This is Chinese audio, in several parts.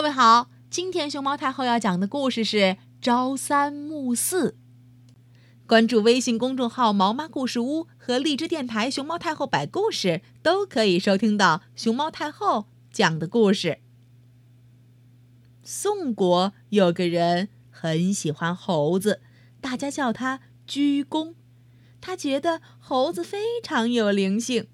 各位好，今天熊猫太后要讲的故事是《朝三暮四》。关注微信公众号“毛妈故事屋”和荔枝电台“熊猫太后摆故事”，都可以收听到熊猫太后讲的故事。宋国有个人很喜欢猴子，大家叫他鞠躬。他觉得猴子非常有灵性，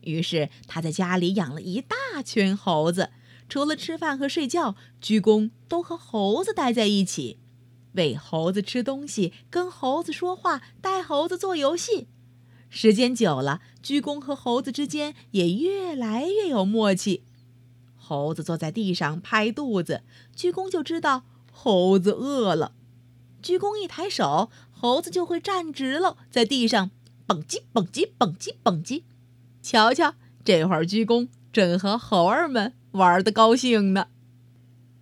于是他在家里养了一大群猴子。除了吃饭和睡觉，鞠躬都和猴子待在一起，喂猴子吃东西，跟猴子说话，带猴子做游戏。时间久了，鞠躬和猴子之间也越来越有默契。猴子坐在地上拍肚子，鞠躬就知道猴子饿了。鞠躬一抬手，猴子就会站直了，在地上蹦叽蹦叽蹦叽蹦叽。瞧瞧，这会儿鞠躬正和猴儿们。玩的高兴呢。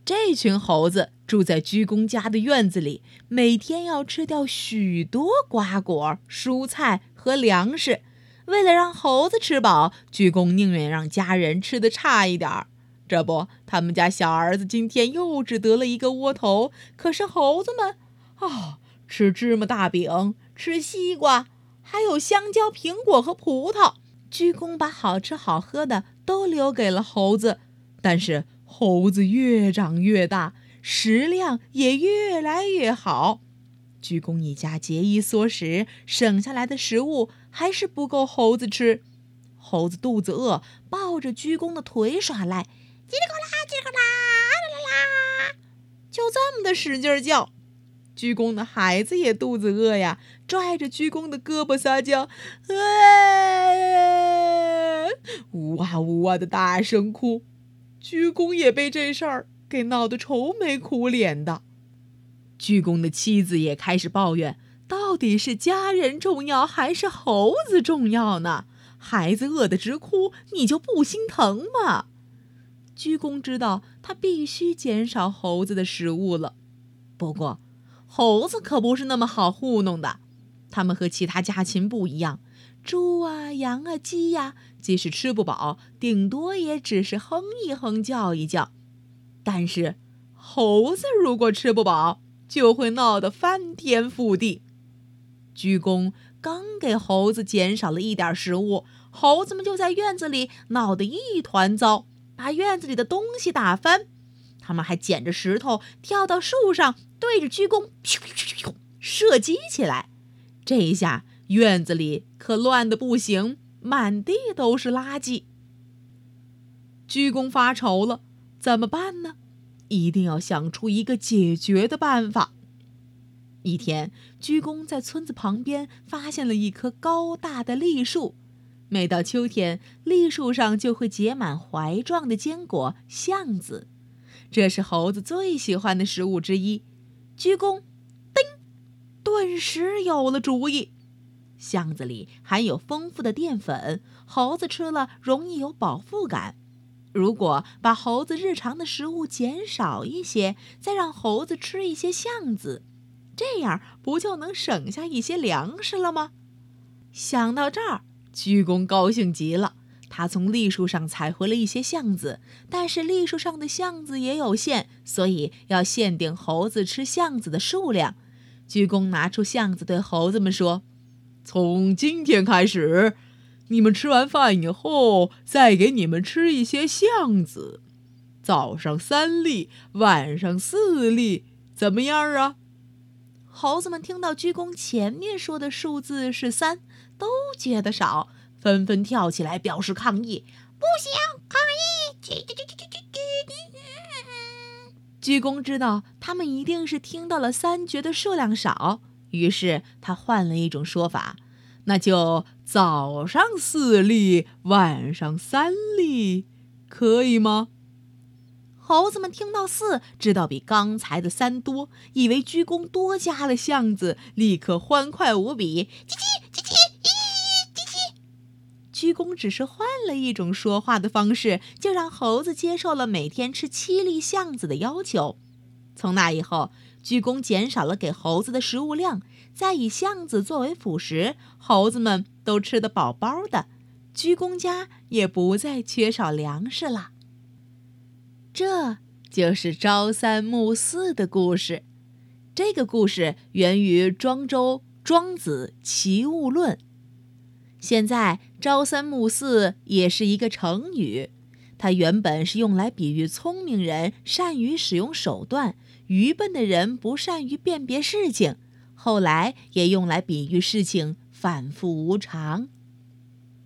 这群猴子住在鞠躬家的院子里，每天要吃掉许多瓜果、蔬菜和粮食。为了让猴子吃饱，鞠躬宁愿让家人吃的差一点儿。这不，他们家小儿子今天又只得了一个窝头。可是猴子们，啊，吃芝麻大饼，吃西瓜，还有香蕉、苹果和葡萄。鞠躬把好吃好喝的都留给了猴子。但是猴子越长越大，食量也越来越好。鞠躬一家节衣缩食，省下来的食物还是不够猴子吃。猴子肚子饿，抱着鞠躬的腿耍赖，叽里呱啦，叽里呱啦，啦啦啦，就这么的使劲叫。鞠躬的孩子也肚子饿呀，拽着鞠躬的胳膊撒娇，哎，呜哇呜哇的大声哭。鞠躬也被这事儿给闹得愁眉苦脸的。鞠躬的妻子也开始抱怨：到底是家人重要还是猴子重要呢？孩子饿得直哭，你就不心疼吗？鞠躬知道他必须减少猴子的食物了。不过，猴子可不是那么好糊弄的。它们和其他家禽不一样。猪啊，羊啊，鸡呀，即使吃不饱，顶多也只是哼一哼，叫一叫。但是，猴子如果吃不饱，就会闹得翻天覆地。鞠躬刚给猴子减少了一点食物，猴子们就在院子里闹得一团糟，把院子里的东西打翻。他们还捡着石头跳到树上，对着鞠躬咻咻咻咻射击起来。这一下。院子里可乱得不行，满地都是垃圾。鞠躬发愁了，怎么办呢？一定要想出一个解决的办法。一天，鞠躬在村子旁边发现了一棵高大的栗树。每到秋天，栗树上就会结满怀状的坚果——橡子，这是猴子最喜欢的食物之一。鞠躬，叮，顿时有了主意。巷子里含有丰富的淀粉，猴子吃了容易有饱腹感。如果把猴子日常的食物减少一些，再让猴子吃一些橡子，这样不就能省下一些粮食了吗？想到这儿，鞠躬高兴极了。他从栗树上采回了一些橡子，但是栗树上的橡子也有限，所以要限定猴子吃橡子的数量。鞠躬拿出橡子，对猴子们说。从今天开始，你们吃完饭以后，再给你们吃一些橡子，早上三粒，晚上四粒，怎么样啊？猴子们听到鞠躬前面说的数字是三，都觉得少，纷纷跳起来表示抗议。不行，抗议！鞠躬知道他们一定是听到了三觉得数量少。于是他换了一种说法，那就早上四粒，晚上三粒，可以吗？猴子们听到四，知道比刚才的三多，以为鞠躬多加了巷子，立刻欢快无比。叽叽。鞠躬只是换了一种说话的方式，就让猴子接受了每天吃七粒橡子的要求。从那以后。鞠躬减少了给猴子的食物量，再以橡子作为辅食，猴子们都吃得饱饱的，鞠躬家也不再缺少粮食了。这就是朝三暮四的故事。这个故事源于庄周《庄子·齐物论》。现在“朝三暮四”也是一个成语，它原本是用来比喻聪明人善于使用手段，愚笨的人不善于辨别事情。后来也用来比喻事情反复无常。